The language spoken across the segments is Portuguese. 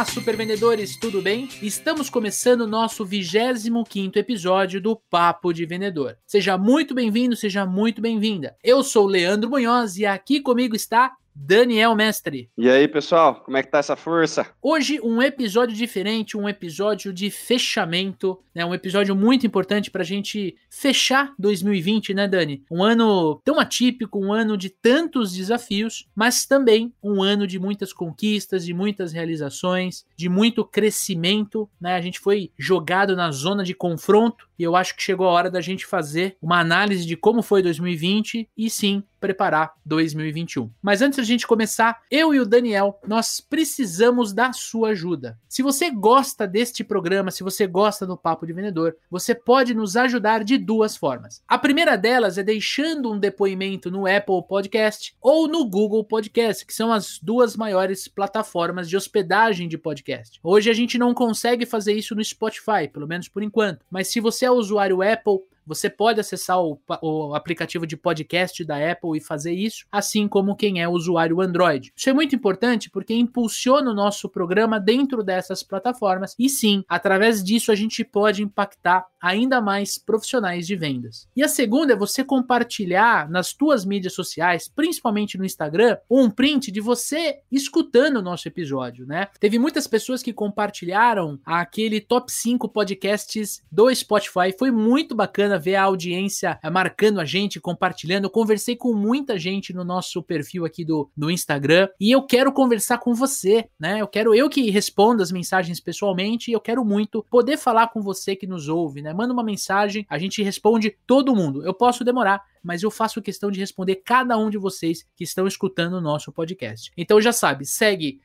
Olá, super vendedores, tudo bem? Estamos começando o nosso 25 episódio do Papo de Vendedor. Seja muito bem-vindo, seja muito bem-vinda. Eu sou Leandro Munhoz e aqui comigo está Daniel Mestre. E aí, pessoal, como é que tá essa força? Hoje um episódio diferente, um episódio de fechamento, né? Um episódio muito importante pra gente fechar 2020, né, Dani? Um ano tão atípico, um ano de tantos desafios, mas também um ano de muitas conquistas, de muitas realizações, de muito crescimento, né? A gente foi jogado na zona de confronto e eu acho que chegou a hora da gente fazer uma análise de como foi 2020 e sim preparar 2021. Mas antes da gente começar, eu e o Daniel, nós precisamos da sua ajuda. Se você gosta deste programa, se você gosta do Papo de Vendedor, você pode nos ajudar de duas formas. A primeira delas é deixando um depoimento no Apple Podcast ou no Google Podcast, que são as duas maiores plataformas de hospedagem de podcast. Hoje a gente não consegue fazer isso no Spotify, pelo menos por enquanto, mas se você é usuário Apple, você pode acessar o, o, aplicativo de podcast da Apple e fazer isso, assim como quem é usuário Android. Isso é muito importante porque impulsiona o nosso programa dentro dessas plataformas e sim, através disso a gente pode impactar ainda mais profissionais de vendas. E a segunda é você compartilhar nas tuas mídias sociais, principalmente no Instagram, um print de você escutando o nosso episódio, né? Teve muitas pessoas que compartilharam aquele top 5 podcasts do Spotify, foi muito bacana ver a audiência eh, marcando a gente, compartilhando. Eu conversei com muita gente no nosso perfil aqui do, do Instagram e eu quero conversar com você, né? Eu quero eu que respondo as mensagens pessoalmente e eu quero muito poder falar com você que nos ouve, né? Manda uma mensagem, a gente responde todo mundo. Eu posso demorar, mas eu faço questão de responder cada um de vocês que estão escutando o nosso podcast. Então já sabe, segue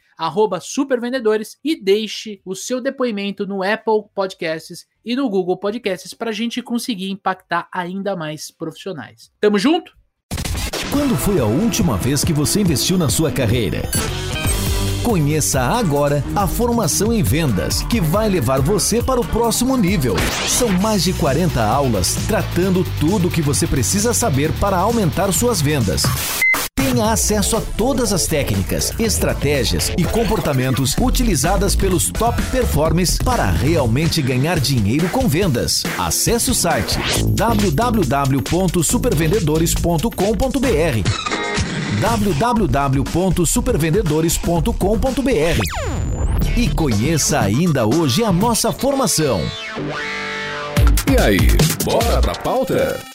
supervendedores e deixe o seu depoimento no Apple Podcasts e no Google Podcasts para a gente conseguir impactar ainda mais profissionais. Tamo junto? Quando foi a última vez que você investiu na sua carreira? Conheça agora a formação em vendas, que vai levar você para o próximo nível. São mais de 40 aulas tratando tudo o que você precisa saber para aumentar suas vendas. Tenha acesso a todas as técnicas, estratégias e comportamentos utilizadas pelos top performers para realmente ganhar dinheiro com vendas. Acesse o site www.supervendedores.com.br www.supervendedores.com.br e conheça ainda hoje a nossa formação. E aí, bora pra pauta?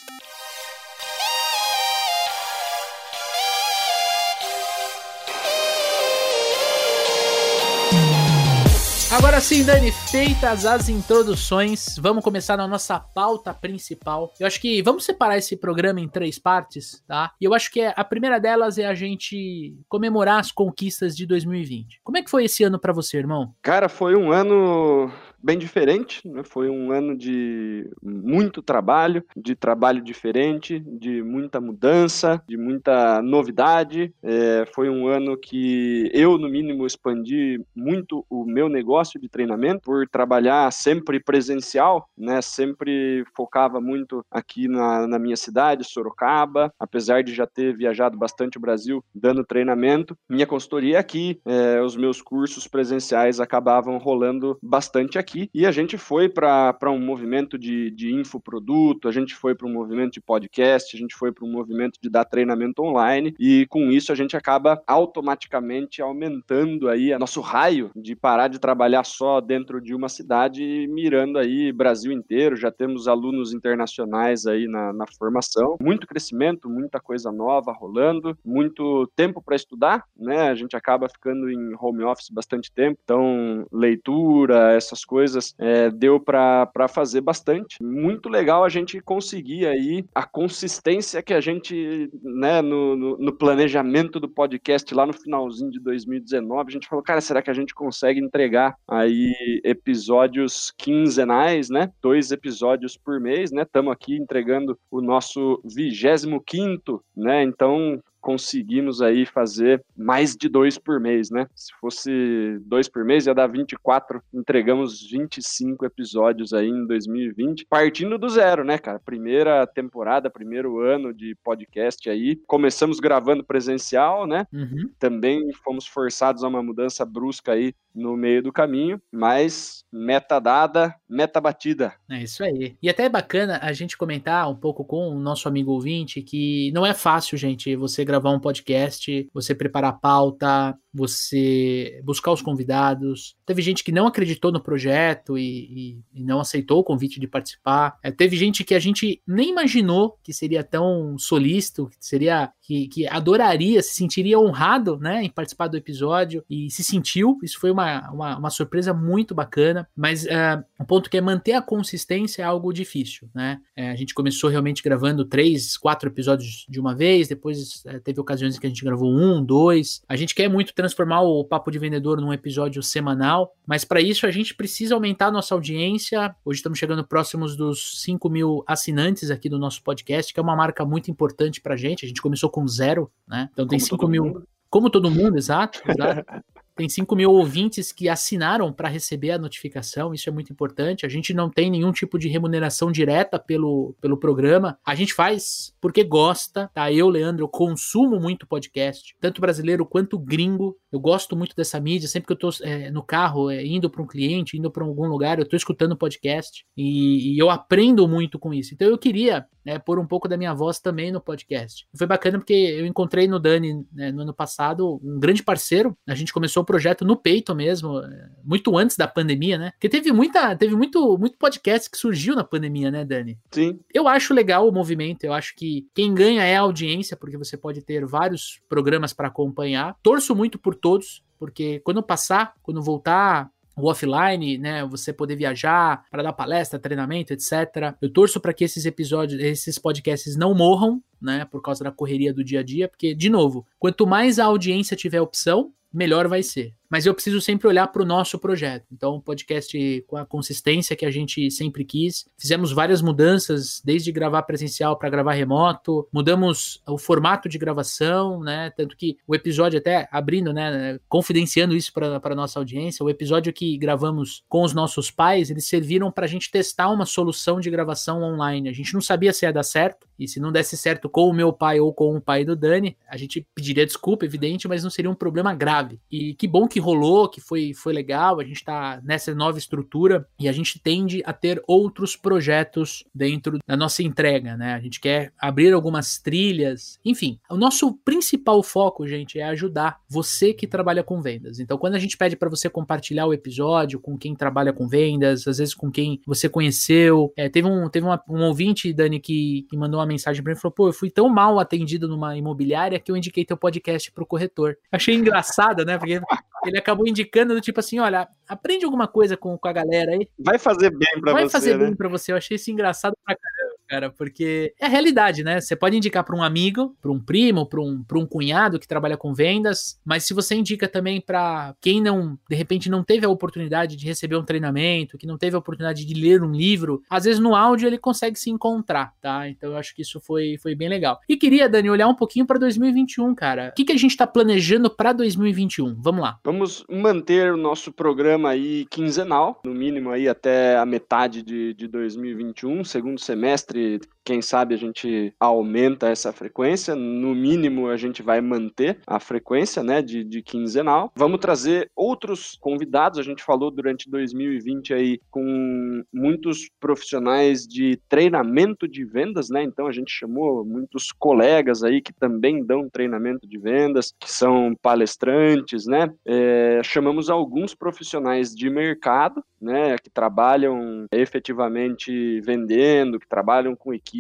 Agora sim, Dani, feitas as introduções, vamos começar na nossa pauta principal. Eu acho que vamos separar esse programa em três partes, tá? E eu acho que a primeira delas é a gente comemorar as conquistas de 2020. Como é que foi esse ano para você, irmão? Cara, foi um ano bem diferente, né? foi um ano de muito trabalho, de trabalho diferente, de muita mudança, de muita novidade. É, foi um ano que eu, no mínimo, expandi muito o meu negócio de treinamento por trabalhar sempre presencial, né? Sempre focava muito aqui na, na minha cidade, Sorocaba, apesar de já ter viajado bastante o Brasil dando treinamento. Minha consultoria aqui, é, os meus cursos presenciais acabavam rolando bastante aqui aqui. E a gente foi para um movimento de, de infoproduto, a gente foi para um movimento de podcast, a gente foi para um movimento de dar treinamento online. E com isso a gente acaba automaticamente aumentando aí nosso raio de parar de trabalhar só dentro de uma cidade e mirando aí Brasil inteiro. Já temos alunos internacionais aí na, na formação. Muito crescimento, muita coisa nova rolando, muito tempo para estudar, né? A gente acaba ficando em home office bastante tempo, então leitura, essas coisas coisas, é, deu para fazer bastante. Muito legal a gente conseguir aí a consistência que a gente, né, no, no, no planejamento do podcast lá no finalzinho de 2019, a gente falou, cara, será que a gente consegue entregar aí episódios quinzenais, né? Dois episódios por mês, né? Estamos aqui entregando o nosso 25 quinto, né? Então conseguimos aí fazer mais de dois por mês, né? Se fosse dois por mês, ia dar 24. Entregamos 25 episódios aí em 2020, partindo do zero, né, cara? Primeira temporada, primeiro ano de podcast aí. Começamos gravando presencial, né? Uhum. Também fomos forçados a uma mudança brusca aí no meio do caminho, mas meta dada, meta batida. É isso aí. E até é bacana a gente comentar um pouco com o nosso amigo ouvinte que não é fácil, gente, você gravar um podcast, você preparar a pauta, você buscar os convidados. Teve gente que não acreditou no projeto e, e, e não aceitou o convite de participar. É, teve gente que a gente nem imaginou que seria tão solícito, que seria que, que adoraria, se sentiria honrado, né, em participar do episódio e se sentiu. Isso foi uma, uma, uma surpresa muito bacana. Mas uh, o ponto que é manter a consistência é algo difícil, né? É, a gente começou realmente gravando três, quatro episódios de uma vez. Depois uh, teve ocasiões em que a gente gravou um, dois. A gente quer muito transformar o Papo de Vendedor num episódio semanal, mas para isso a gente precisa aumentar a nossa audiência. Hoje estamos chegando próximos dos 5 mil assinantes aqui do nosso podcast, que é uma marca muito importante para gente. A gente começou com zero, né? Então tem 5 mil. Mundo. Como todo mundo, exato. exato. Tem 5 mil ouvintes que assinaram para receber a notificação, isso é muito importante. A gente não tem nenhum tipo de remuneração direta pelo, pelo programa. A gente faz porque gosta, tá? Eu, Leandro, consumo muito podcast, tanto brasileiro quanto gringo. Eu gosto muito dessa mídia. Sempre que eu tô é, no carro, é, indo para um cliente, indo para algum lugar, eu tô escutando podcast e, e, eu aprendo muito com isso. Então eu queria né, pôr um pouco da minha voz também no podcast. Foi bacana porque eu encontrei no Dani né, no ano passado um grande parceiro. A gente começou projeto no peito mesmo, muito antes da pandemia, né? Porque teve muita, teve muito, muito podcast que surgiu na pandemia, né, Dani? Sim. Eu acho legal o movimento, eu acho que quem ganha é a audiência, porque você pode ter vários programas para acompanhar. Torço muito por todos, porque quando passar, quando voltar o offline, né, você poder viajar para dar palestra, treinamento, etc. Eu torço para que esses episódios, esses podcasts não morram, né, por causa da correria do dia a dia, porque de novo, quanto mais a audiência tiver opção, melhor vai ser mas eu preciso sempre olhar para o nosso projeto. Então, o podcast com a consistência que a gente sempre quis. Fizemos várias mudanças, desde gravar presencial para gravar remoto, mudamos o formato de gravação, né? Tanto que o episódio, até abrindo, né? Confidenciando isso para a nossa audiência, o episódio que gravamos com os nossos pais, eles serviram para a gente testar uma solução de gravação online. A gente não sabia se ia dar certo, e se não desse certo com o meu pai ou com o pai do Dani, a gente pediria desculpa, evidente, mas não seria um problema grave. E que bom que rolou, que foi, foi legal, a gente está nessa nova estrutura e a gente tende a ter outros projetos dentro da nossa entrega, né? A gente quer abrir algumas trilhas, enfim. O nosso principal foco, gente, é ajudar você que trabalha com vendas. Então, quando a gente pede para você compartilhar o episódio com quem trabalha com vendas, às vezes com quem você conheceu, é, teve um, teve uma, um ouvinte, Dani, que, que mandou uma mensagem para mim e falou: pô, eu fui tão mal atendido numa imobiliária que eu indiquei teu podcast pro corretor. Achei engraçado, né? Porque ele acabou indicando do tipo assim, olha, aprende alguma coisa com, com a galera aí. Vai fazer bem pra Vai você, Vai fazer né? bem pra você. Eu achei isso engraçado pra caramba cara, porque é a realidade, né? Você pode indicar para um amigo, para um primo, para um, um cunhado que trabalha com vendas, mas se você indica também para quem não, de repente, não teve a oportunidade de receber um treinamento, que não teve a oportunidade de ler um livro, às vezes no áudio ele consegue se encontrar, tá? Então eu acho que isso foi, foi bem legal. E queria, Dani, olhar um pouquinho para 2021, cara. O que, que a gente está planejando para 2021? Vamos lá. Vamos manter o nosso programa aí quinzenal, no mínimo aí até a metade de, de 2021, segundo semestre did. Quem sabe a gente aumenta essa frequência, no mínimo a gente vai manter a frequência, né, de, de quinzenal. Vamos trazer outros convidados, a gente falou durante 2020 aí com muitos profissionais de treinamento de vendas, né, então a gente chamou muitos colegas aí que também dão treinamento de vendas, que são palestrantes, né, é, chamamos alguns profissionais de mercado, né, que trabalham efetivamente vendendo, que trabalham com equipe,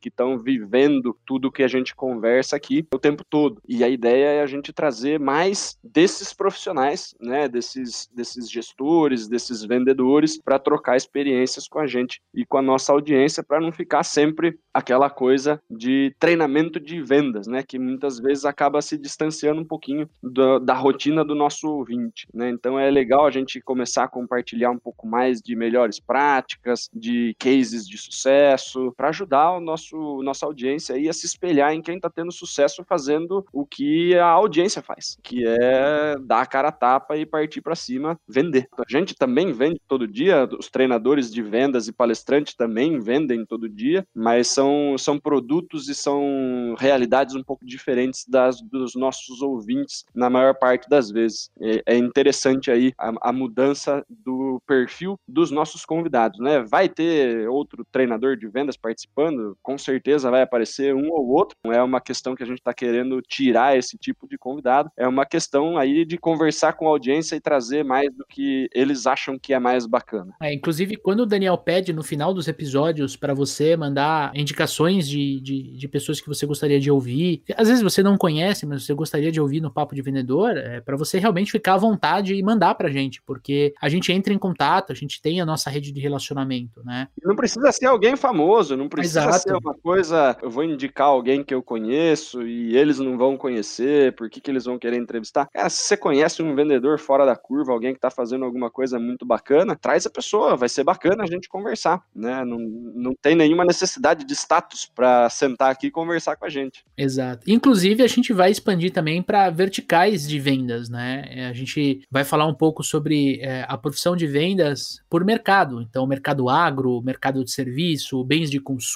que estão vivendo tudo que a gente conversa aqui o tempo todo. E a ideia é a gente trazer mais desses profissionais, né, desses, desses gestores, desses vendedores, para trocar experiências com a gente e com a nossa audiência, para não ficar sempre aquela coisa de treinamento de vendas, né, que muitas vezes acaba se distanciando um pouquinho da, da rotina do nosso ouvinte. Né? Então é legal a gente começar a compartilhar um pouco mais de melhores práticas, de cases de sucesso, para ajudar ajudar o nosso nossa audiência aí a se espelhar em quem está tendo sucesso fazendo o que a audiência faz, que é dar a cara a tapa e partir para cima, vender. A gente também vende todo dia, os treinadores de vendas e palestrantes também vendem todo dia, mas são, são produtos e são realidades um pouco diferentes das dos nossos ouvintes na maior parte das vezes. É, é interessante aí a, a mudança do perfil dos nossos convidados, né? Vai ter outro treinador de vendas participando, com certeza vai aparecer um ou outro. Não é uma questão que a gente está querendo tirar esse tipo de convidado, é uma questão aí de conversar com a audiência e trazer mais do que eles acham que é mais bacana. É, inclusive, quando o Daniel pede no final dos episódios para você mandar indicações de, de, de, pessoas que você gostaria de ouvir, às vezes você não conhece, mas você gostaria de ouvir no Papo de Vendedor, é para você realmente ficar à vontade e mandar pra gente, porque a gente entra em contato, a gente tem a nossa rede de relacionamento, né? Não precisa ser alguém famoso, não precisa Exato. ser uma coisa, eu vou indicar alguém que eu conheço e eles não vão conhecer, por que, que eles vão querer entrevistar? Cara, se você conhece um vendedor fora da curva, alguém que está fazendo alguma coisa muito bacana, traz a pessoa, vai ser bacana a gente conversar, né? Não, não tem nenhuma necessidade de status para sentar aqui e conversar com a gente. Exato. Inclusive, a gente vai expandir também para verticais de vendas, né? É, a gente vai falar um pouco sobre é, a profissão de vendas por mercado. Então, mercado agro, mercado de serviço, bens de consumo,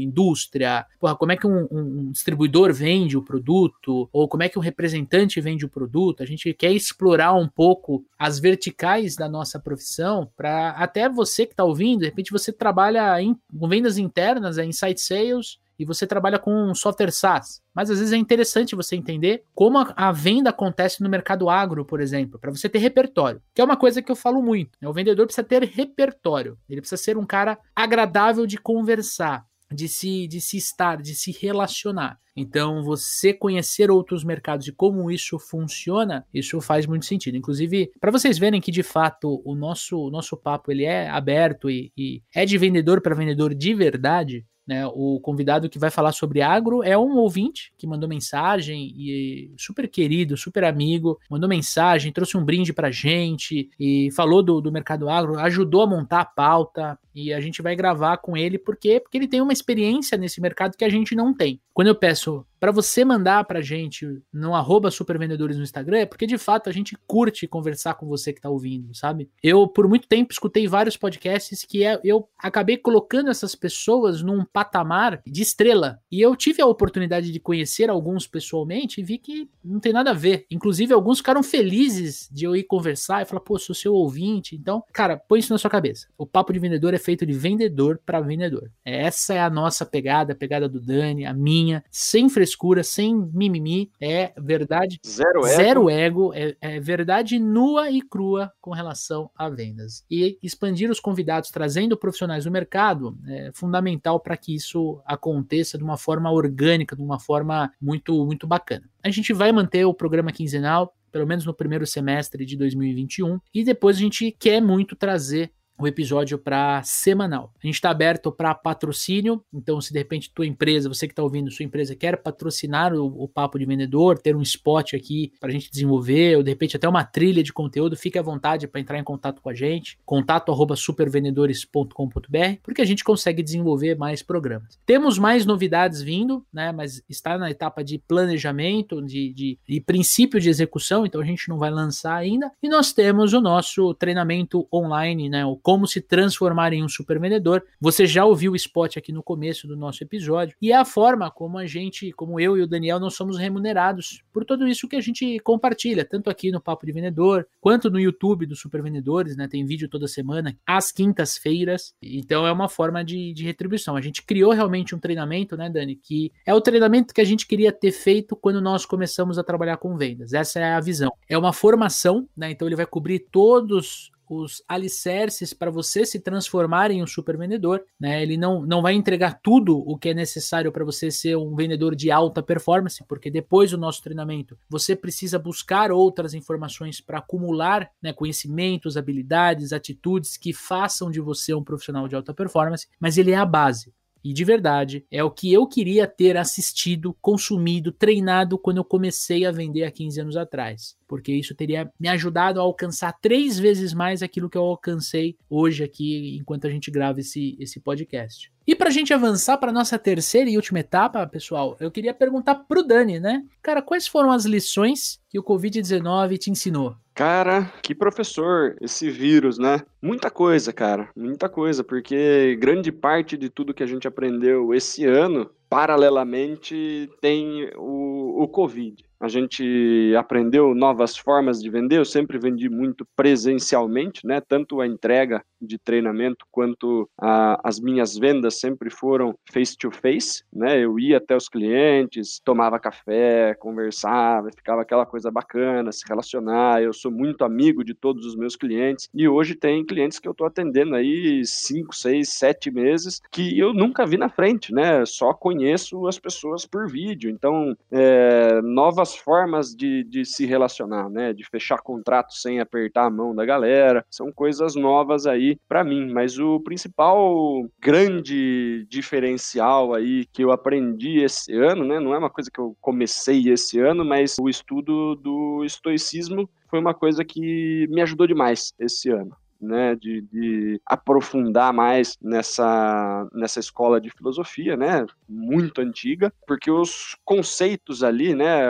indústria. Porra, como é que um, um distribuidor vende o produto? Ou como é que um representante vende o produto? A gente quer explorar um pouco as verticais da nossa profissão para até você que está ouvindo, de repente você trabalha em, com vendas internas, é Insight Sales, e você trabalha com um software SaaS. Mas às vezes é interessante você entender como a, a venda acontece no mercado agro, por exemplo, para você ter repertório, que é uma coisa que eu falo muito. Né? O vendedor precisa ter repertório, ele precisa ser um cara agradável de conversar, de se, de se estar, de se relacionar. Então, você conhecer outros mercados e como isso funciona, isso faz muito sentido. Inclusive, para vocês verem que de fato o nosso, o nosso papo ele é aberto e, e é de vendedor para vendedor de verdade, né, o convidado que vai falar sobre agro é um ouvinte que mandou mensagem e super querido, super amigo, mandou mensagem, trouxe um brinde pra gente e falou do, do mercado agro, ajudou a montar a pauta e a gente vai gravar com ele. Porque porque ele tem uma experiência nesse mercado que a gente não tem. Quando eu peço para você mandar pra gente no arroba supervendedores no Instagram, é porque de fato a gente curte conversar com você que tá ouvindo, sabe? Eu, por muito tempo, escutei vários podcasts que é, eu acabei colocando essas pessoas num patamar de estrela. E eu tive a oportunidade de conhecer alguns pessoalmente e vi que não tem nada a ver. Inclusive, alguns ficaram felizes de eu ir conversar e falar, pô, sou seu ouvinte. Então, cara, põe isso na sua cabeça. O papo de vendedor é feito de vendedor para vendedor. Essa é a nossa pegada, a pegada do Dani, a minha, sem frescura, sem mimimi. É verdade. Zero ego. Zero ego. É, é verdade nua e crua com relação a vendas. E expandir os convidados, trazendo profissionais do mercado, é fundamental para que isso aconteça de uma forma orgânica, de uma forma muito, muito bacana. A gente vai manter o programa quinzenal, pelo menos no primeiro semestre de 2021, e depois a gente quer muito trazer o episódio para semanal. A gente está aberto para patrocínio, então se de repente tua empresa, você que está ouvindo, sua empresa quer patrocinar o, o, Papo de Vendedor, ter um spot aqui para a gente desenvolver, ou de repente até uma trilha de conteúdo, fique à vontade para entrar em contato com a gente, contato arroba supervendedores.com.br, porque a gente consegue desenvolver mais programas. Temos mais novidades vindo, né, mas está na etapa de planejamento, de, de, de princípio de execução, então a gente não vai lançar ainda, e nós temos o nosso treinamento online, né, o como se transformar em um super vendedor. Você já ouviu o spot aqui no começo do nosso episódio. E é a forma como a gente, como eu e o Daniel, nós somos remunerados por tudo isso que a gente compartilha, tanto aqui no Papo de Vendedor, quanto no YouTube dos Super Vendedores, né? Tem vídeo toda semana, às quintas-feiras. Então é uma forma de, de retribuição. A gente criou realmente um treinamento, né, Dani? Que é o treinamento que a gente queria ter feito quando nós começamos a trabalhar com vendas. Essa é a visão. É uma formação, né? Então ele vai cobrir todos os alicerces para você se transformar em um super vendedor. Né? Ele não, não vai entregar tudo o que é necessário para você ser um vendedor de alta performance, porque depois do nosso treinamento você precisa buscar outras informações para acumular né, conhecimentos, habilidades, atitudes que façam de você um profissional de alta performance, mas ele é a base. E de verdade, é o que eu queria ter assistido, consumido, treinado quando eu comecei a vender há 15 anos atrás. Porque isso teria me ajudado a alcançar três vezes mais aquilo que eu alcancei hoje aqui, enquanto a gente grava esse, esse podcast. E para a gente avançar para nossa terceira e última etapa, pessoal, eu queria perguntar pro Dani, né? Cara, quais foram as lições que o Covid-19 te ensinou? Cara, que professor esse vírus, né? Muita coisa, cara, muita coisa, porque grande parte de tudo que a gente aprendeu esse ano, paralelamente, tem o, o Covid. A gente aprendeu novas formas de vender. Eu sempre vendi muito presencialmente, né? Tanto a entrega de treinamento quanto a, as minhas vendas sempre foram face to face, né? Eu ia até os clientes, tomava café, conversava, ficava aquela coisa bacana, se relacionar. Eu sou muito amigo de todos os meus clientes e hoje tem clientes que eu estou atendendo aí cinco, seis, sete meses que eu nunca vi na frente, né? Só conheço as pessoas por vídeo. Então, é, novas formas de, de se relacionar, né? De fechar contrato sem apertar a mão da galera, são coisas novas aí para mim. Mas o principal grande diferencial aí que eu aprendi esse ano, né? Não é uma coisa que eu comecei esse ano, mas o estudo do estoicismo foi uma coisa que me ajudou demais esse ano né, de, de, aprofundar mais nessa, nessa escola de filosofia, né, muito antiga, porque os conceitos ali, né,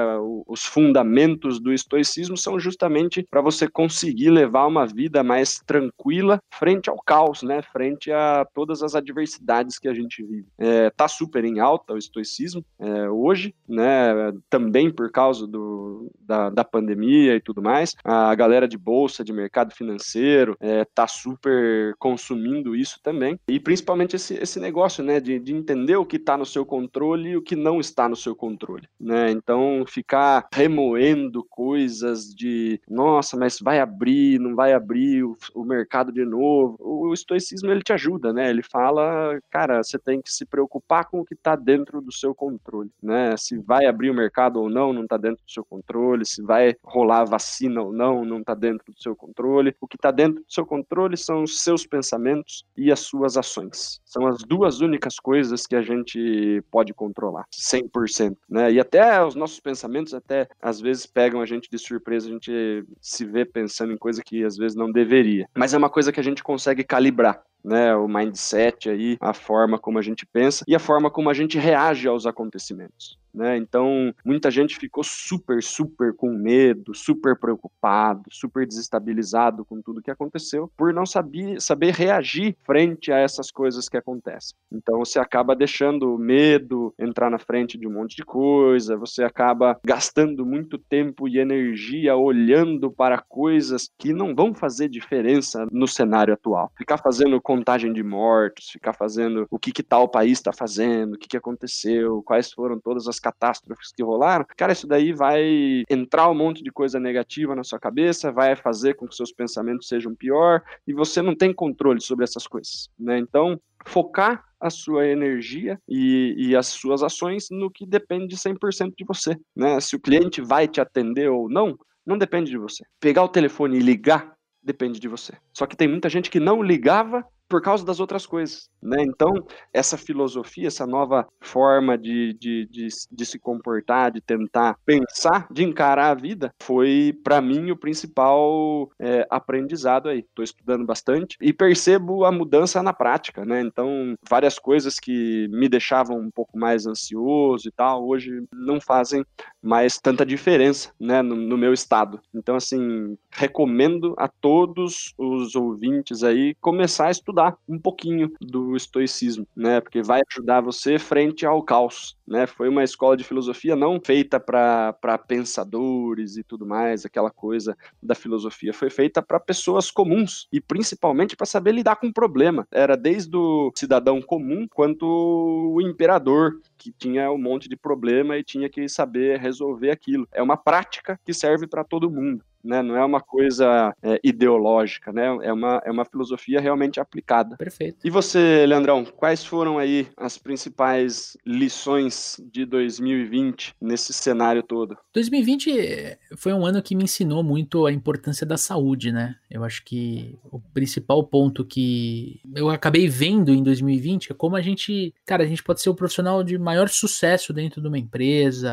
os fundamentos do estoicismo são justamente para você conseguir levar uma vida mais tranquila frente ao caos, né, frente a todas as adversidades que a gente vive. É, tá super em alta o estoicismo é, hoje, né, também por causa do, da, da pandemia e tudo mais. A galera de bolsa, de mercado financeiro, é, está super consumindo isso também. E principalmente esse, esse negócio, né, de, de entender o que está no seu controle e o que não está no seu controle, né? Então, ficar remoendo coisas de, nossa, mas vai abrir, não vai abrir o, o mercado de novo. O, o estoicismo, ele te ajuda, né? Ele fala, cara, você tem que se preocupar com o que está dentro do seu controle, né? Se vai abrir o mercado ou não, não está dentro do seu controle. Se vai rolar vacina ou não, não está dentro do seu controle. O que está dentro do seu controle são os seus pensamentos e as suas ações. São as duas únicas coisas que a gente pode controlar, 100%, né? E até os nossos pensamentos até às vezes pegam a gente de surpresa, a gente se vê pensando em coisa que às vezes não deveria. Mas é uma coisa que a gente consegue calibrar né, o mindset aí, a forma como a gente pensa e a forma como a gente reage aos acontecimentos. Né? Então, muita gente ficou super, super com medo, super preocupado, super desestabilizado com tudo que aconteceu, por não saber, saber reagir frente a essas coisas que acontecem. Então, você acaba deixando o medo entrar na frente de um monte de coisa, você acaba gastando muito tempo e energia olhando para coisas que não vão fazer diferença no cenário atual. Ficar fazendo contagem de mortos, ficar fazendo o que, que tal país está fazendo, o que, que aconteceu, quais foram todas as catástrofes que rolaram, cara, isso daí vai entrar um monte de coisa negativa na sua cabeça, vai fazer com que seus pensamentos sejam pior e você não tem controle sobre essas coisas, né? Então, focar a sua energia e, e, as suas ações no que depende 100% de você, né? Se o cliente vai te atender ou não, não depende de você. Pegar o telefone e ligar depende de você. Só que tem muita gente que não ligava por causa das outras coisas, né? Então, essa filosofia, essa nova forma de, de, de, de se comportar, de tentar pensar, de encarar a vida, foi, para mim, o principal é, aprendizado aí. Estou estudando bastante e percebo a mudança na prática, né? Então, várias coisas que me deixavam um pouco mais ansioso e tal, hoje não fazem mais tanta diferença, né, no, no meu estado. Então, assim, recomendo a todos os ouvintes aí começar a estudar estudar um pouquinho do estoicismo, né? Porque vai ajudar você frente ao caos, né? Foi uma escola de filosofia não feita para pensadores e tudo mais, aquela coisa da filosofia. Foi feita para pessoas comuns e principalmente para saber lidar com o problema. Era desde o cidadão comum quanto o imperador que tinha um monte de problema e tinha que saber resolver aquilo. É uma prática que serve para todo mundo né? Não é uma coisa é, ideológica, né? É uma, é uma filosofia realmente aplicada. Perfeito. E você, Leandrão, quais foram aí as principais lições de 2020 nesse cenário todo? 2020 eh, foi um ano que me ensinou muito a importância da saúde, né? Eu acho que o principal ponto que eu acabei vendo em 2020 é como a gente, cara, a gente pode ser o profissional de maior sucesso dentro de uma empresa.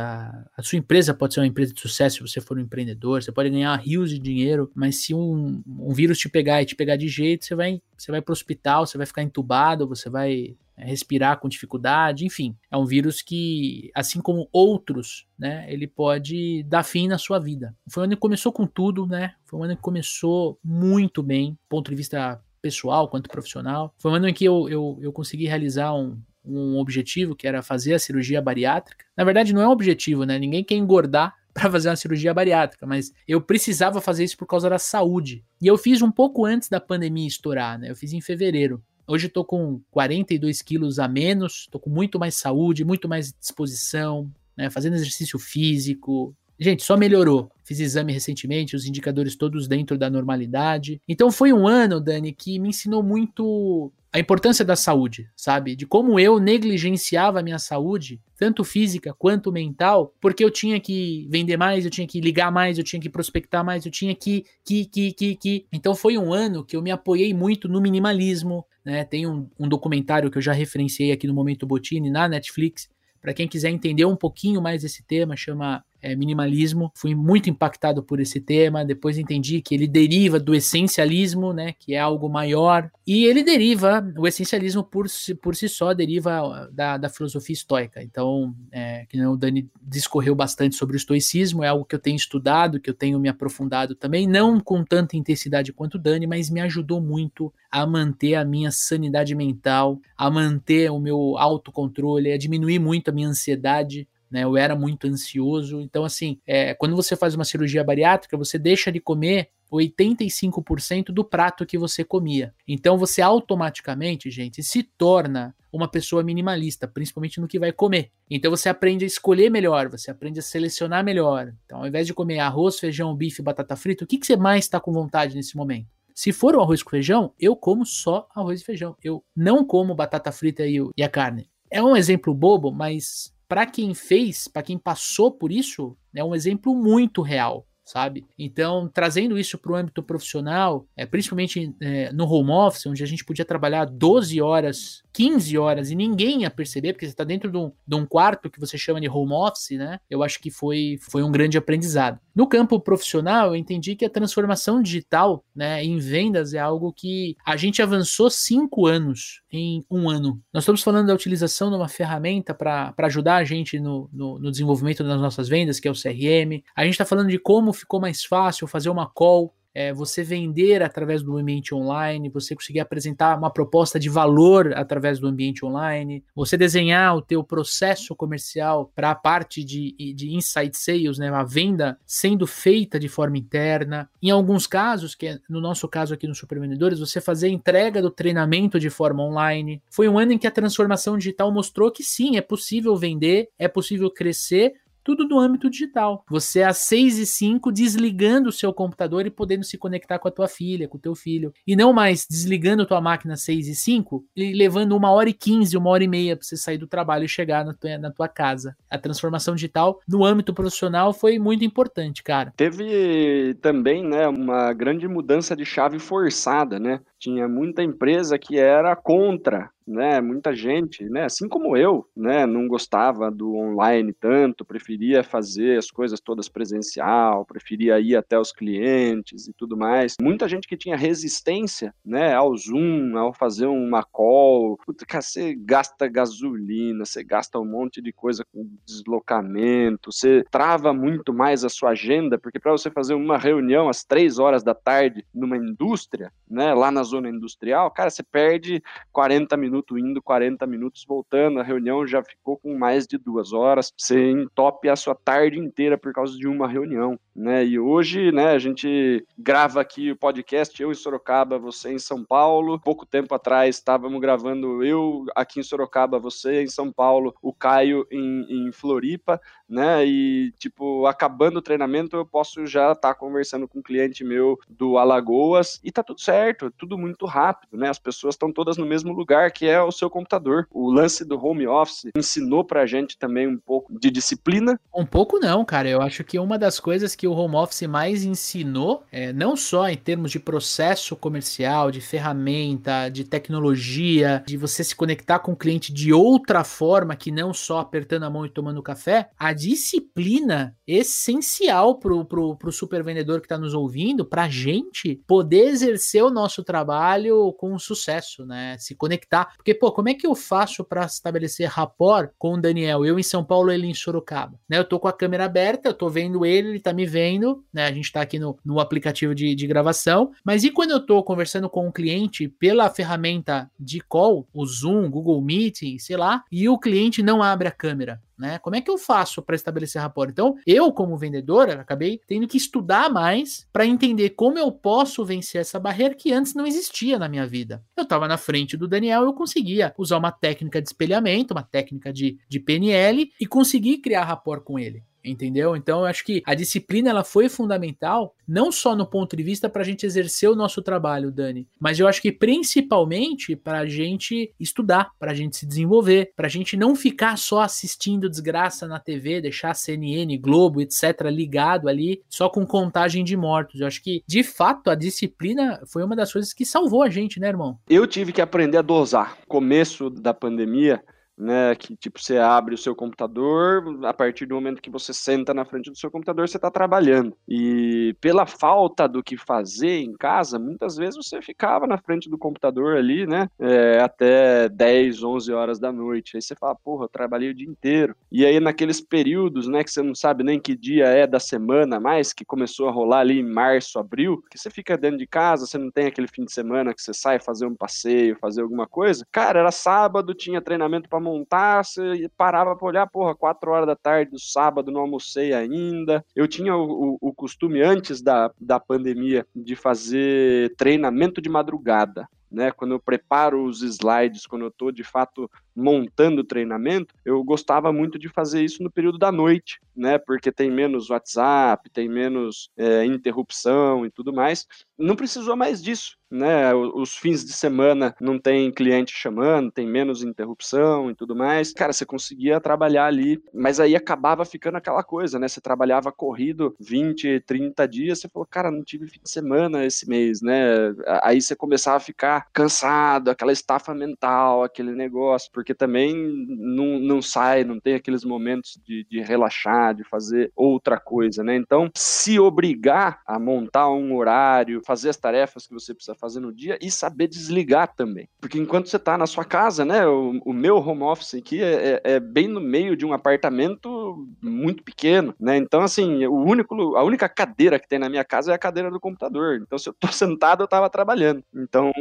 A sua empresa pode ser uma empresa de sucesso se você for um empreendedor, você pode ganhar rios de dinheiro, mas se um, um vírus te pegar e te pegar de jeito, você vai, você vai pro hospital, você vai ficar entubado, você vai é, respirar com dificuldade, enfim, é um vírus que, assim como outros, né, ele pode dar fim na sua vida. Foi um ano que começou com tudo, né? Foi um ano que começou muito bem, do ponto de vista pessoal quanto profissional. Foi um ano em que eu, eu, eu consegui realizar um, um objetivo que era fazer a cirurgia bariátrica. Na verdade, não é um objetivo, né? Ninguém quer engordar para fazer uma cirurgia bariátrica, mas eu precisava fazer isso por causa da saúde. E eu fiz um pouco antes da pandemia estourar, né? Eu fiz em fevereiro. Hoje eu tô com 42 quilos a menos, tô com muito mais saúde, muito mais disposição, né? Fazendo exercício físico. Gente, só melhorou. Fiz exame recentemente, os indicadores todos dentro da normalidade. Então foi um ano, Dani, que me ensinou muito a importância da saúde, sabe? De como eu negligenciava a minha saúde, tanto física quanto mental, porque eu tinha que vender mais, eu tinha que ligar mais, eu tinha que prospectar mais, eu tinha que, que, que, que, que. Então foi um ano que eu me apoiei muito no minimalismo, né? Tem um, um documentário que eu já referenciei aqui no Momento Botini na Netflix, para quem quiser entender um pouquinho mais esse tema, chama é, minimalismo. Fui muito impactado por esse tema. Depois entendi que ele deriva do essencialismo, né, que é algo maior. E ele deriva, o essencialismo por si, por si só deriva da, da filosofia estoica. Então, é, que o Dani discorreu bastante sobre o estoicismo, é algo que eu tenho estudado, que eu tenho me aprofundado também, não com tanta intensidade quanto o Dani, mas me ajudou muito a manter a minha sanidade mental, a manter o meu autocontrole, a diminuir muito a minha ansiedade, né? Eu era muito ansioso. Então, assim, é, quando você faz uma cirurgia bariátrica, você deixa de comer 85% do prato que você comia. Então você automaticamente, gente, se torna uma pessoa minimalista, principalmente no que vai comer. Então você aprende a escolher melhor, você aprende a selecionar melhor. Então, ao invés de comer arroz, feijão, bife, batata frita, o que, que você mais está com vontade nesse momento? Se for o arroz com feijão, eu como só arroz e feijão. Eu não como batata frita e, e a carne. É um exemplo bobo, mas para quem fez, para quem passou por isso, é um exemplo muito real sabe? Então, trazendo isso para o âmbito profissional, é, principalmente é, no home office, onde a gente podia trabalhar 12 horas, 15 horas e ninguém ia perceber, porque você está dentro de um, de um, quarto que você chama de home office, né? Eu acho que foi, foi um grande aprendizado. No campo profissional, eu entendi que a transformação digital né, em vendas é algo que a gente avançou cinco anos em um ano. Nós estamos falando da utilização de uma ferramenta para ajudar a gente no, no, no desenvolvimento das nossas vendas, que é o CRM. A gente está falando de como ficou mais fácil fazer uma call é, você vender através do ambiente online, você conseguir apresentar uma proposta de valor através do ambiente online, você desenhar o teu processo comercial para a parte de, de inside sales, né, a venda sendo feita de forma interna. Em alguns casos, que é no nosso caso aqui no Super Vendedores, você fazer a entrega do treinamento de forma online. Foi um ano em que a transformação digital mostrou que sim, é possível vender, é possível crescer, tudo no âmbito digital. Você às 6 e 5 desligando o seu computador e podendo se conectar com a tua filha, com o teu filho. E não mais desligando tua máquina às 6 e 5 e levando uma hora e 15, uma hora e meia para você sair do trabalho e chegar na tua, na tua casa. A transformação digital no âmbito profissional foi muito importante, cara. Teve também, né, uma grande mudança de chave forçada, né? Tinha muita empresa que era contra né, muita gente, né, assim como eu, né, não gostava do online tanto, preferia fazer as coisas todas presencial, preferia ir até os clientes e tudo mais. Muita gente que tinha resistência, né, ao Zoom, ao fazer uma call, puta, cara, você gasta gasolina, você gasta um monte de coisa com deslocamento, você trava muito mais a sua agenda, porque para você fazer uma reunião às três horas da tarde numa indústria, né, lá na zona industrial, cara, você perde 40 minutos minutos indo, 40 minutos voltando. A reunião já ficou com mais de duas horas. Você entope a sua tarde inteira por causa de uma reunião, né? E hoje, né, a gente grava aqui o podcast, eu em Sorocaba, você em São Paulo. Pouco tempo atrás estávamos gravando eu aqui em Sorocaba, você em São Paulo, o Caio em, em Floripa, né? E, tipo, acabando o treinamento, eu posso já estar tá conversando com um cliente meu do Alagoas e tá tudo certo, tudo muito rápido, né? As pessoas estão todas no mesmo lugar, que é o seu computador. O lance do home office ensinou pra gente também um pouco de disciplina. Um pouco não, cara. Eu acho que uma das coisas que o home office mais ensinou, é, não só em termos de processo comercial, de ferramenta, de tecnologia, de você se conectar com o cliente de outra forma que não só apertando a mão e tomando café, a disciplina essencial pro, pro, pro super vendedor que está nos ouvindo, pra gente poder exercer o nosso trabalho com sucesso, né? Se conectar. Porque, pô, como é que eu faço para estabelecer rapport com o Daniel? Eu em São Paulo, ele em Sorocaba. Né? Eu tô com a câmera aberta, eu tô vendo ele, ele tá me vendo, né? A gente tá aqui no, no aplicativo de, de gravação. Mas e quando eu tô conversando com um cliente pela ferramenta de call, o Zoom, Google Meeting, sei lá, e o cliente não abre a câmera? Né? Como é que eu faço para estabelecer rapport? Então, eu como vendedora acabei tendo que estudar mais para entender como eu posso vencer essa barreira que antes não existia na minha vida. Eu estava na frente do Daniel, eu conseguia usar uma técnica de espelhamento, uma técnica de, de PNL e conseguir criar rapport com ele entendeu? Então eu acho que a disciplina ela foi fundamental, não só no ponto de vista para a gente exercer o nosso trabalho, Dani, mas eu acho que principalmente para a gente estudar, para a gente se desenvolver, para a gente não ficar só assistindo desgraça na TV, deixar CNN, Globo, etc. ligado ali só com contagem de mortos. Eu acho que de fato a disciplina foi uma das coisas que salvou a gente, né, irmão? Eu tive que aprender a dosar. Começo da pandemia, né? Que tipo você abre o seu computador, a partir do momento que você senta na frente do seu computador, você está trabalhando. E pela falta do que fazer em casa, muitas vezes você ficava na frente do computador ali, né? É, até 10, 11 horas da noite. Aí você fala, porra, eu trabalhei o dia inteiro. E aí naqueles períodos, né, que você não sabe nem que dia é da semana mais, que começou a rolar ali em março, abril, que você fica dentro de casa, você não tem aquele fim de semana que você sai fazer um passeio, fazer alguma coisa. Cara, era sábado, tinha treinamento para montar, você parava pra olhar, porra, quatro horas da tarde do sábado, não almocei ainda. Eu tinha o, o, o costume, antes da, da pandemia, de fazer treinamento de madrugada. Né, quando eu preparo os slides, quando eu estou de fato montando o treinamento, eu gostava muito de fazer isso no período da noite, né? Porque tem menos WhatsApp, tem menos é, interrupção e tudo mais. Não precisou mais disso, né? Os fins de semana não tem cliente chamando, tem menos interrupção e tudo mais. Cara, você conseguia trabalhar ali, mas aí acabava ficando aquela coisa, né? Você trabalhava corrido 20, 30 dias, você falou, cara, não tive fim de semana esse mês, né? Aí você começava a ficar cansado, aquela estafa mental, aquele negócio, porque também não, não sai, não tem aqueles momentos de, de relaxar, de fazer outra coisa, né? Então, se obrigar a montar um horário, fazer as tarefas que você precisa fazer no dia e saber desligar também. Porque enquanto você está na sua casa, né? O, o, meu home office aqui é, é, é, bem no meio de um apartamento muito pequeno, né? Então, assim, o único, a única cadeira que tem na minha casa é a cadeira do computador. Então, se eu tô sentado, eu tava trabalhando. Então,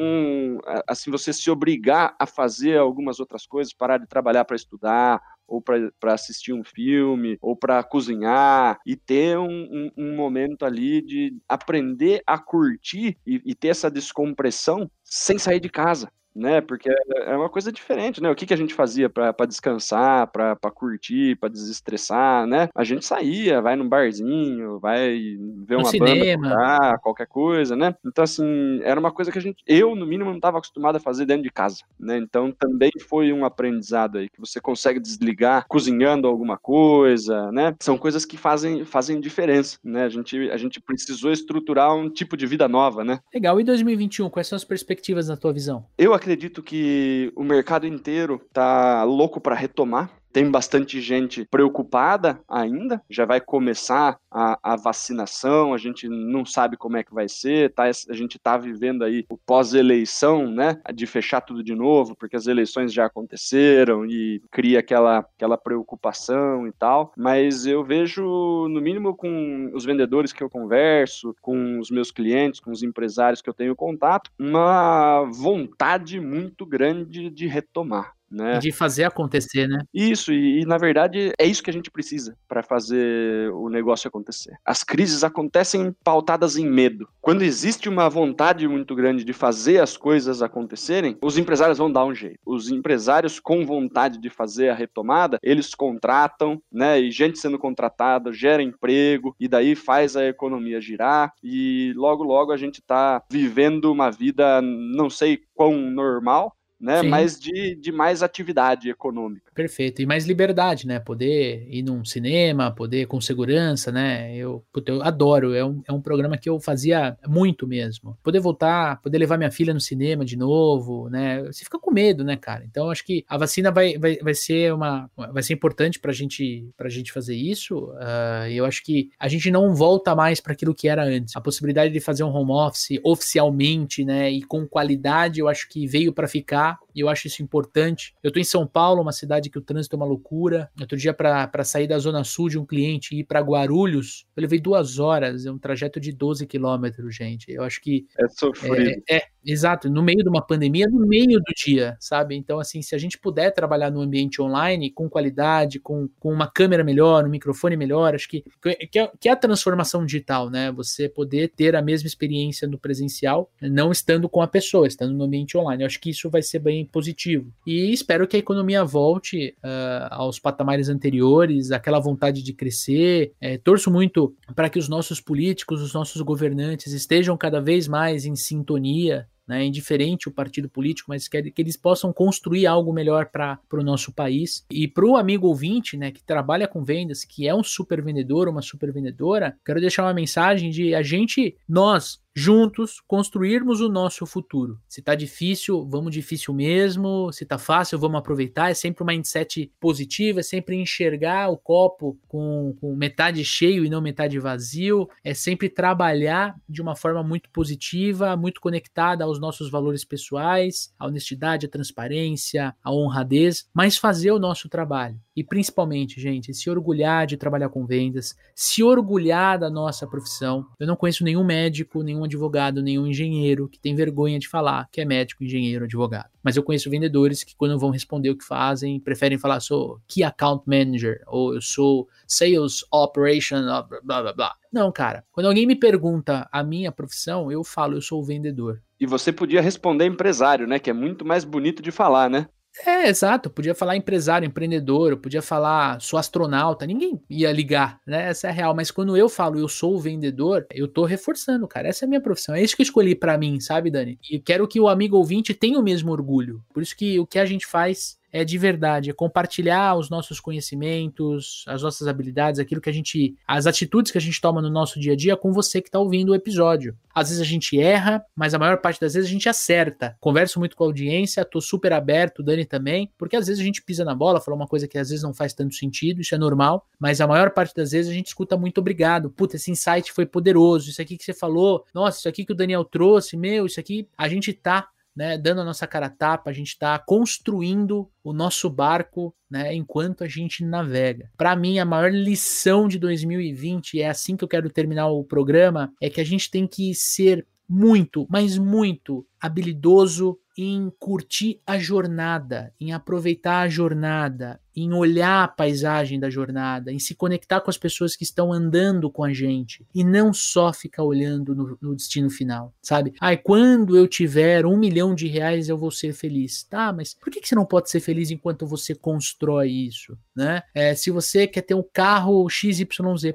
assim, você se obrigar a fazer algumas outras coisas, parar de trabalhar para estudar, ou para assistir um filme, ou para cozinhar, e ter um, um, um, momento ali de aprender a curtir e, e ter essa descompressão sem sair de casa né? Porque é, é uma coisa diferente, né? O que, que a gente fazia para descansar, para curtir, para desestressar, né? A gente saía, vai num barzinho, vai ver no uma cinema. banda tocar, qualquer coisa, né? Então, assim, era uma coisa que a gente, eu, no mínimo, não estava acostumado a fazer dentro de casa, né? Então, também foi um aprendizado aí, que você consegue desligar cozinhando alguma coisa, né? São coisas que fazem, fazem diferença, né? A gente, a gente precisou estruturar um tipo de vida nova, né? Legal. E 2021, quais são as perspectivas na tua visão? Eu acredito que o mercado inteiro tá louco para retomar tem bastante gente preocupada ainda, já vai começar a, a vacinação, a gente não sabe como é que vai ser, tá? A gente está vivendo aí o pós-eleição, né? De fechar tudo de novo, porque as eleições já aconteceram e cria aquela, aquela preocupação e tal. Mas eu vejo, no mínimo, com os vendedores que eu converso, com os meus clientes, com os empresários que eu tenho contato, uma vontade muito grande de retomar. Né? De fazer acontecer, né? Isso, e, e na verdade é isso que a gente precisa para fazer o negócio acontecer. As crises acontecem pautadas em medo. Quando existe uma vontade muito grande de fazer as coisas acontecerem, os empresários vão dar um jeito. Os empresários com vontade de fazer a retomada, eles contratam, né? E gente sendo contratada gera emprego e daí faz a economia girar e logo logo a gente está vivendo uma vida não sei quão normal, né? Sim. Mas de, de mais atividade econômica. Perfeito. E mais liberdade, né? Poder ir num cinema, poder com segurança, né? Eu, eu adoro. É um, é um programa que eu fazia muito mesmo. Poder voltar, poder levar minha filha no cinema de novo, né? Você fica com medo, né, cara? Então acho que a vacina vai, vai, vai ser uma. Vai ser importante pra gente, pra gente fazer isso. Uh, eu acho que a gente não volta mais para aquilo que era antes. A possibilidade de fazer um home office oficialmente, né? E com qualidade, eu acho que veio para ficar e eu acho isso importante. Eu tô em São Paulo, uma cidade que o trânsito é uma loucura. Outro dia, para sair da Zona Sul de um cliente e ir para Guarulhos, eu levei duas horas, é um trajeto de 12 quilômetros, gente. Eu acho que. É sofrido. É, é, exato, no meio de uma pandemia, no meio do dia, sabe? Então, assim, se a gente puder trabalhar no ambiente online com qualidade, com, com uma câmera melhor, um microfone melhor, acho que, que, é, que é a transformação digital, né? Você poder ter a mesma experiência no presencial, não estando com a pessoa, estando no ambiente online. Eu acho que isso vai ser bem positivo. E espero que a economia volte uh, aos patamares anteriores, aquela vontade de crescer. É, torço muito para que os nossos políticos, os nossos governantes estejam cada vez mais em sintonia né, indiferente o partido político, mas que, que eles possam construir algo melhor para o nosso país. E para o amigo ouvinte, né, que trabalha com vendas, que é um super vendedor, uma super vendedora, quero deixar uma mensagem de a gente, nós, juntos construirmos o nosso futuro. Se tá difícil, vamos difícil mesmo. Se tá fácil, vamos aproveitar. É sempre uma mindset positiva, é sempre enxergar o copo com, com metade cheio e não metade vazio. É sempre trabalhar de uma forma muito positiva, muito conectada aos nossos valores pessoais, a honestidade, a transparência, a honradez, mas fazer o nosso trabalho. E principalmente, gente, se orgulhar de trabalhar com vendas, se orgulhar da nossa profissão. Eu não conheço nenhum médico, nenhum advogado, nenhum engenheiro que tem vergonha de falar que é médico, engenheiro, advogado. Mas eu conheço vendedores que, quando vão responder o que fazem, preferem falar: sou Key Account Manager, ou eu sou Sales Operation, blá blá blá. Não, cara. Quando alguém me pergunta a minha profissão, eu falo: eu sou vendedor. E você podia responder empresário, né? Que é muito mais bonito de falar, né? É, exato. Podia falar empresário, empreendedor, podia falar sou astronauta, ninguém ia ligar, né? Essa é a real. Mas quando eu falo eu sou o vendedor, eu tô reforçando, cara. Essa é a minha profissão. É isso que eu escolhi para mim, sabe, Dani? E quero que o amigo ouvinte tenha o mesmo orgulho. Por isso que o que a gente faz é de verdade, é compartilhar os nossos conhecimentos, as nossas habilidades, aquilo que a gente, as atitudes que a gente toma no nosso dia a dia com você que está ouvindo o episódio. Às vezes a gente erra, mas a maior parte das vezes a gente acerta. Converso muito com a audiência, tô super aberto, Dani também, porque às vezes a gente pisa na bola, fala uma coisa que às vezes não faz tanto sentido, isso é normal, mas a maior parte das vezes a gente escuta muito obrigado. Puta, esse insight foi poderoso, isso aqui que você falou, nossa, isso aqui que o Daniel trouxe, meu, isso aqui, a gente tá né, dando a nossa cara a tapa, a gente está construindo o nosso barco né, enquanto a gente navega. Para mim, a maior lição de 2020, é assim que eu quero terminar o programa, é que a gente tem que ser muito, mas muito habilidoso em curtir a jornada, em aproveitar a jornada, em olhar a paisagem da jornada, em se conectar com as pessoas que estão andando com a gente e não só ficar olhando no, no destino final, sabe? Ai, quando eu tiver um milhão de reais eu vou ser feliz. Tá, mas por que, que você não pode ser feliz enquanto você constrói isso, né? É, se você quer ter um carro XYZ,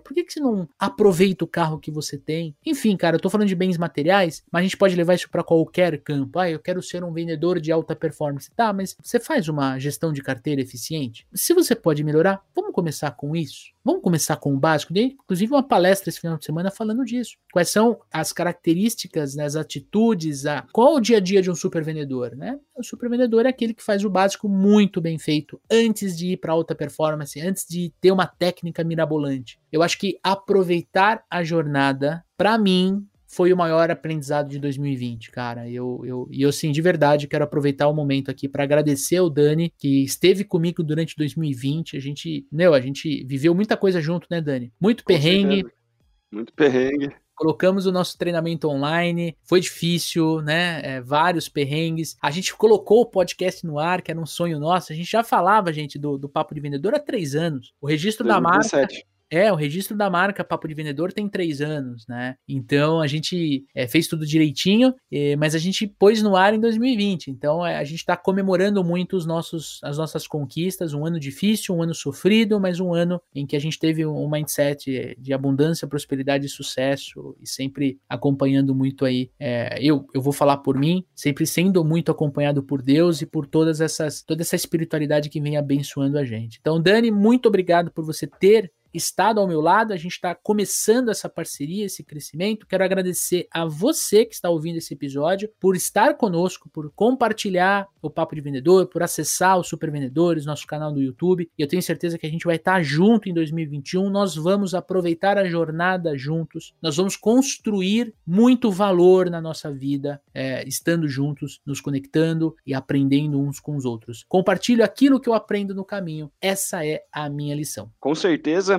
por que, que você não aproveita o carro que você tem? Enfim, cara, eu tô falando de bens materiais, mas a gente pode levar isso para qualquer campo. Ah, eu quero ser um vendedor de alta performance. Tá, mas você faz uma gestão de carteira eficiente? Se você pode melhorar, vamos começar com isso. Vamos começar com o básico. Dei, inclusive, uma palestra esse final de semana falando disso. Quais são as características, né, as atitudes, a, qual o dia a dia de um super vendedor? Né? O super vendedor é aquele que faz o básico muito bem feito antes de ir para alta performance, antes de ter uma técnica mirabolante. Eu acho que aproveitar a jornada, para mim, foi o maior aprendizado de 2020, cara. Eu, eu, e eu, sim, de verdade, quero aproveitar o momento aqui para agradecer ao Dani, que esteve comigo durante 2020. A gente, meu, a gente viveu muita coisa junto, né, Dani? Muito perrengue. Muito perrengue. Colocamos o nosso treinamento online, foi difícil, né? É, vários perrengues. A gente colocou o podcast no ar, que era um sonho nosso. A gente já falava, gente, do, do Papo de Vendedor há três anos. O registro 2017. da marca é, o registro da marca Papo de Vendedor tem três anos, né? Então a gente é, fez tudo direitinho, é, mas a gente pôs no ar em 2020. Então é, a gente está comemorando muito os nossos, as nossas conquistas. Um ano difícil, um ano sofrido, mas um ano em que a gente teve um mindset de abundância, prosperidade e sucesso e sempre acompanhando muito aí. Eu, eu vou falar por mim, sempre sendo muito acompanhado por Deus e por todas essas, toda essa espiritualidade que vem abençoando a gente. Então, Dani, muito obrigado por você ter estado ao meu lado, a gente está começando essa parceria, esse crescimento. Quero agradecer a você que está ouvindo esse episódio por estar conosco, por compartilhar o Papo de Vendedor, por acessar os Super Vendedores, nosso canal no YouTube. E eu tenho certeza que a gente vai estar junto em 2021. Nós vamos aproveitar a jornada juntos, nós vamos construir muito valor na nossa vida, é, estando juntos, nos conectando e aprendendo uns com os outros. Compartilho aquilo que eu aprendo no caminho. Essa é a minha lição. Com certeza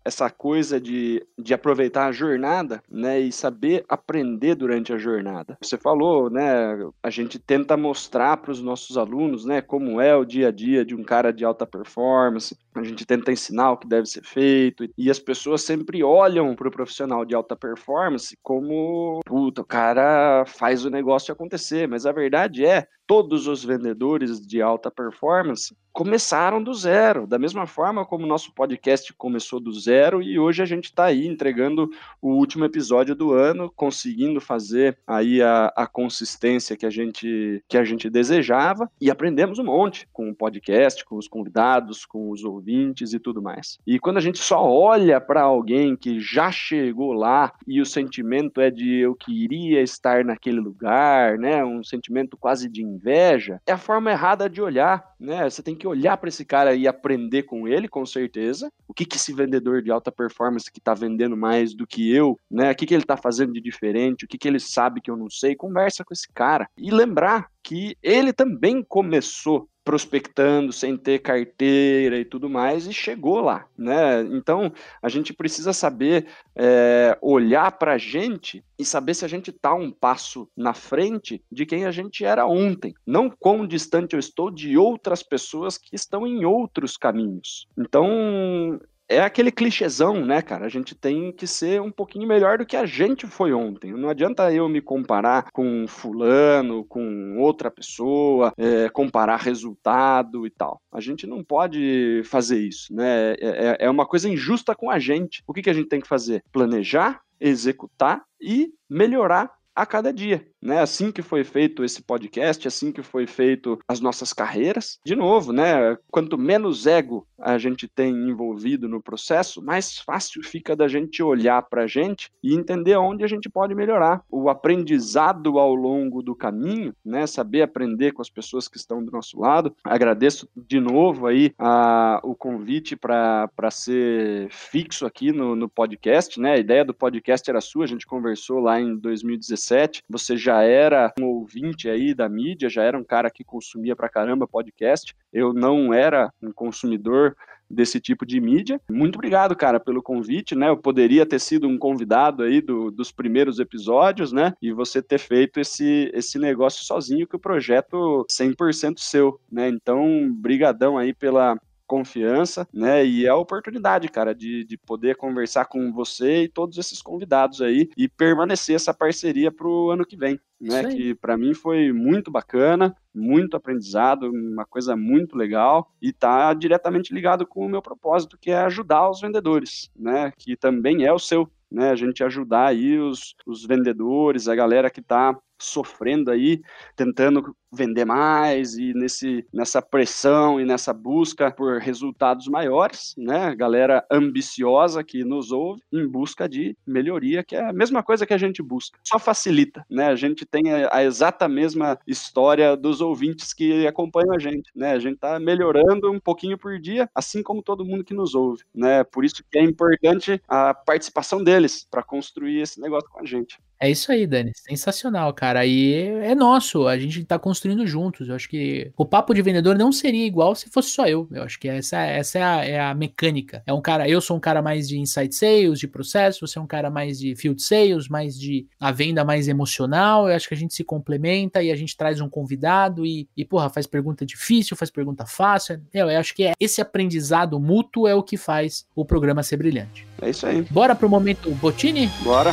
essa coisa de, de aproveitar a jornada, né, e saber aprender durante a jornada. Você falou, né, a gente tenta mostrar para os nossos alunos, né, como é o dia a dia de um cara de alta performance, a gente tenta ensinar o que deve ser feito, e as pessoas sempre olham para o profissional de alta performance como, puta, o cara faz o negócio acontecer, mas a verdade é, todos os vendedores de alta performance começaram do zero, da mesma forma como o nosso podcast começou do zero e hoje a gente está aí entregando o último episódio do ano, conseguindo fazer aí a, a consistência que a gente que a gente desejava e aprendemos um monte com o podcast, com os convidados, com os ouvintes e tudo mais. E quando a gente só olha para alguém que já chegou lá e o sentimento é de eu queria estar naquele lugar, né, um sentimento quase de inveja, é a forma errada de olhar, né? Você tem que olhar para esse cara e aprender com ele, com certeza. O que que esse vendedor de alta performance que está vendendo mais do que eu, né? O que que ele está fazendo de diferente? O que que ele sabe que eu não sei? Conversa com esse cara e lembrar que ele também começou prospectando sem ter carteira e tudo mais e chegou lá, né? Então a gente precisa saber é, olhar para a gente e saber se a gente está um passo na frente de quem a gente era ontem, não quão distante eu estou de outras pessoas que estão em outros caminhos. Então é aquele clichêzão, né, cara? A gente tem que ser um pouquinho melhor do que a gente foi ontem. Não adianta eu me comparar com fulano, com outra pessoa, é, comparar resultado e tal. A gente não pode fazer isso, né? É, é, é uma coisa injusta com a gente. O que, que a gente tem que fazer? Planejar, executar e melhorar a cada dia, né? Assim que foi feito esse podcast, assim que foi feito as nossas carreiras. De novo, né? Quanto menos ego a gente tem envolvido no processo, mais fácil fica da gente olhar para a gente e entender onde a gente pode melhorar. O aprendizado ao longo do caminho, né? Saber aprender com as pessoas que estão do nosso lado. Agradeço de novo aí a, o convite para ser fixo aqui no, no podcast, né? A ideia do podcast era sua, a gente conversou lá em 2017. Você já era um ouvinte aí da mídia, já era um cara que consumia pra caramba podcast. Eu não era um consumidor desse tipo de mídia. Muito obrigado, cara, pelo convite, né? Eu poderia ter sido um convidado aí do, dos primeiros episódios, né? E você ter feito esse, esse negócio sozinho, que o projeto 100% seu, né? Então, brigadão aí pela, confiança, né? E é a oportunidade, cara, de, de poder conversar com você e todos esses convidados aí e permanecer essa parceria para o ano que vem, né? Que para mim foi muito bacana, muito aprendizado, uma coisa muito legal e tá diretamente ligado com o meu propósito, que é ajudar os vendedores, né? Que também é o seu, né? A gente ajudar aí os, os vendedores, a galera que está sofrendo aí, tentando vender mais e nesse, nessa pressão e nessa busca por resultados maiores, né? Galera ambiciosa que nos ouve em busca de melhoria, que é a mesma coisa que a gente busca. Só facilita, né? A gente tem a, a exata mesma história dos ouvintes que acompanham a gente, né? A gente tá melhorando um pouquinho por dia, assim como todo mundo que nos ouve, né? Por isso que é importante a participação deles para construir esse negócio com a gente. É isso aí, Dani. Sensacional, cara. E é nosso, a gente tá construindo juntos. Eu acho que o papo de vendedor não seria igual se fosse só eu. Eu acho que essa, essa é, a, é a mecânica. É um cara, eu sou um cara mais de inside sales, de processo, você é um cara mais de field sales, mais de a venda mais emocional. Eu acho que a gente se complementa e a gente traz um convidado e, e porra, faz pergunta difícil, faz pergunta fácil. Eu, eu acho que é, esse aprendizado mútuo é o que faz o programa ser brilhante. É isso aí. Bora pro momento Botini? Bora.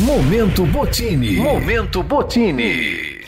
Momento Botini. Momento Botini.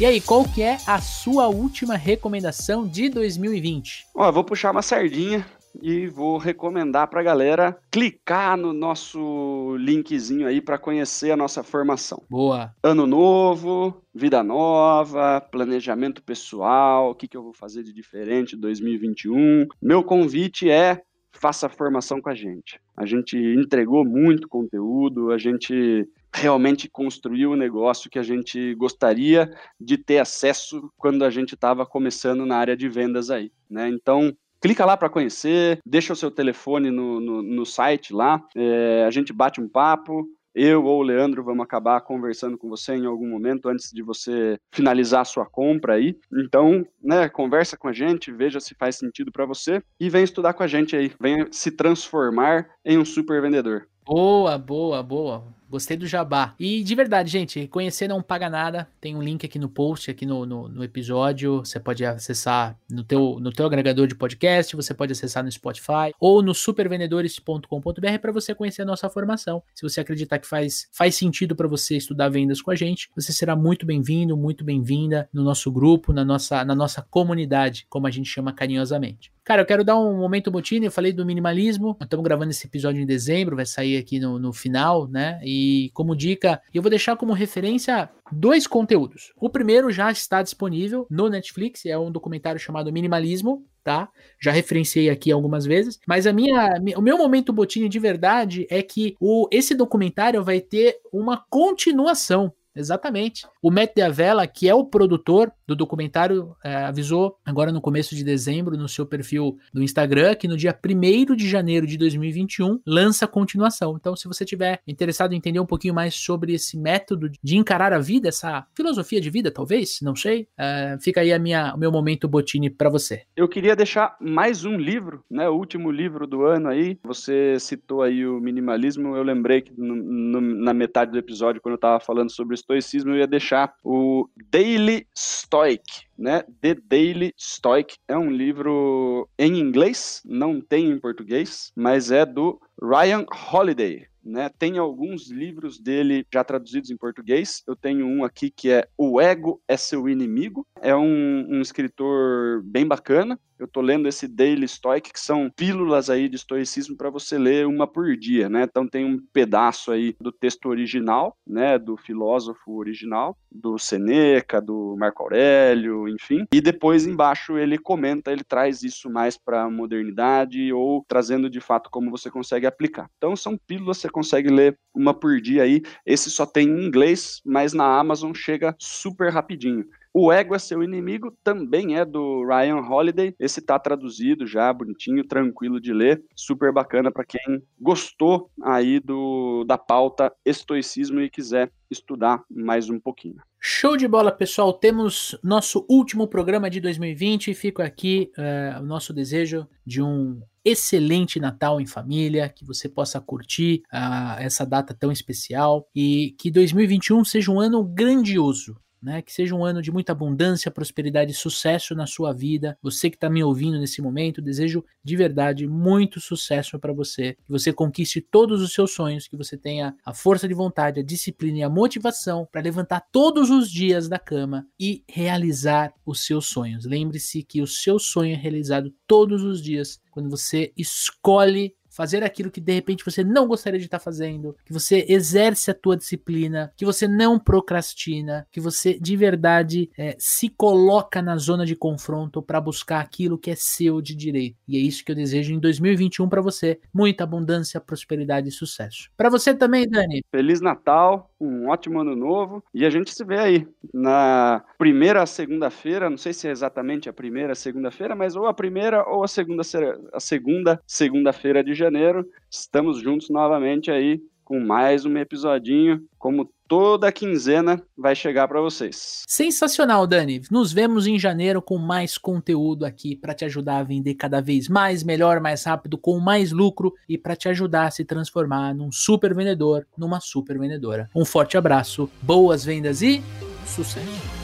E aí, qual que é a sua última recomendação de 2020? Ó, vou puxar uma sardinha e vou recomendar para a galera clicar no nosso linkzinho aí para conhecer a nossa formação. Boa. Ano novo, vida nova, planejamento pessoal, o que, que eu vou fazer de diferente em 2021. Meu convite é faça a formação com a gente. A gente entregou muito conteúdo, a gente realmente construiu o negócio que a gente gostaria de ter acesso quando a gente estava começando na área de vendas aí, né? Então, clica lá para conhecer, deixa o seu telefone no, no, no site lá, é, a gente bate um papo, eu ou o Leandro vamos acabar conversando com você em algum momento antes de você finalizar a sua compra aí. Então, né, conversa com a gente, veja se faz sentido para você e vem estudar com a gente aí, venha se transformar em um super vendedor. Boa, boa, boa. Gostei do jabá. E de verdade, gente, conhecer não paga nada. Tem um link aqui no post, aqui no, no, no, episódio. Você pode acessar no teu, no teu agregador de podcast, você pode acessar no Spotify ou no supervendedores.com.br para você conhecer a nossa formação. Se você acreditar que faz, faz sentido para você estudar vendas com a gente, você será muito bem-vindo, muito bem-vinda no nosso grupo, na nossa, na nossa comunidade, como a gente chama carinhosamente. Cara, eu quero dar um momento Botini, eu falei do minimalismo, estamos gravando esse episódio em dezembro, vai sair aqui no, no final, né? E como dica, eu vou deixar como referência dois conteúdos. O primeiro já está disponível no Netflix, é um documentário chamado Minimalismo, tá? Já referenciei aqui algumas vezes, mas a minha, o meu momento Botini de verdade é que o, esse documentário vai ter uma continuação. Exatamente. O Matt Diavela, que é o produtor do documentário, é, avisou agora no começo de dezembro no seu perfil do Instagram que no dia 1 de janeiro de 2021 lança a continuação. Então, se você tiver interessado em entender um pouquinho mais sobre esse método de encarar a vida, essa filosofia de vida, talvez, não sei, é, fica aí a minha, o meu momento Botini para você. Eu queria deixar mais um livro, né? O último livro do ano aí. Você citou aí o minimalismo. Eu lembrei que no, no, na metade do episódio, quando eu estava falando sobre estoicismo, eu ia deixar o Daily Stoic, né? The Daily Stoic é um livro em inglês, não tem em português, mas é do Ryan Holiday. Né? Tem alguns livros dele já traduzidos em português. Eu tenho um aqui que é O Ego é Seu Inimigo. É um, um escritor bem bacana. Eu tô lendo esse Daily Stoic, que são pílulas aí de estoicismo para você ler uma por dia, né? Então tem um pedaço aí do texto original, né, do filósofo original, do Seneca, do Marco Aurélio, enfim. E depois embaixo ele comenta, ele traz isso mais para a modernidade ou trazendo de fato como você consegue aplicar. Então são pílulas, você consegue ler uma por dia aí. Esse só tem em inglês, mas na Amazon chega super rapidinho. O Ego é Seu Inimigo também é do Ryan Holiday. Esse tá traduzido já, bonitinho, tranquilo de ler, super bacana para quem gostou aí do da pauta estoicismo e quiser estudar mais um pouquinho. Show de bola, pessoal. Temos nosso último programa de 2020 e fica aqui uh, o nosso desejo de um excelente Natal em família, que você possa curtir uh, essa data tão especial e que 2021 seja um ano grandioso né? Que seja um ano de muita abundância, prosperidade e sucesso na sua vida. Você que está me ouvindo nesse momento, desejo de verdade muito sucesso para você. Que você conquiste todos os seus sonhos, que você tenha a força de vontade, a disciplina e a motivação para levantar todos os dias da cama e realizar os seus sonhos. Lembre-se que o seu sonho é realizado todos os dias quando você escolhe fazer aquilo que de repente você não gostaria de estar fazendo, que você exerce a tua disciplina, que você não procrastina, que você de verdade é, se coloca na zona de confronto para buscar aquilo que é seu de direito. E é isso que eu desejo em 2021 para você. Muita abundância, prosperidade e sucesso. Para você também, Dani. Feliz Natal, um ótimo ano novo e a gente se vê aí na primeira segunda-feira, não sei se é exatamente a primeira segunda-feira, mas ou a primeira ou a segunda a segunda segunda-feira de janeiro. Estamos juntos novamente aí com mais um episodinho, como toda quinzena vai chegar para vocês. Sensacional, Dani. Nos vemos em janeiro com mais conteúdo aqui para te ajudar a vender cada vez mais, melhor, mais rápido, com mais lucro e para te ajudar a se transformar num super vendedor, numa super vendedora. Um forte abraço, boas vendas e sucesso.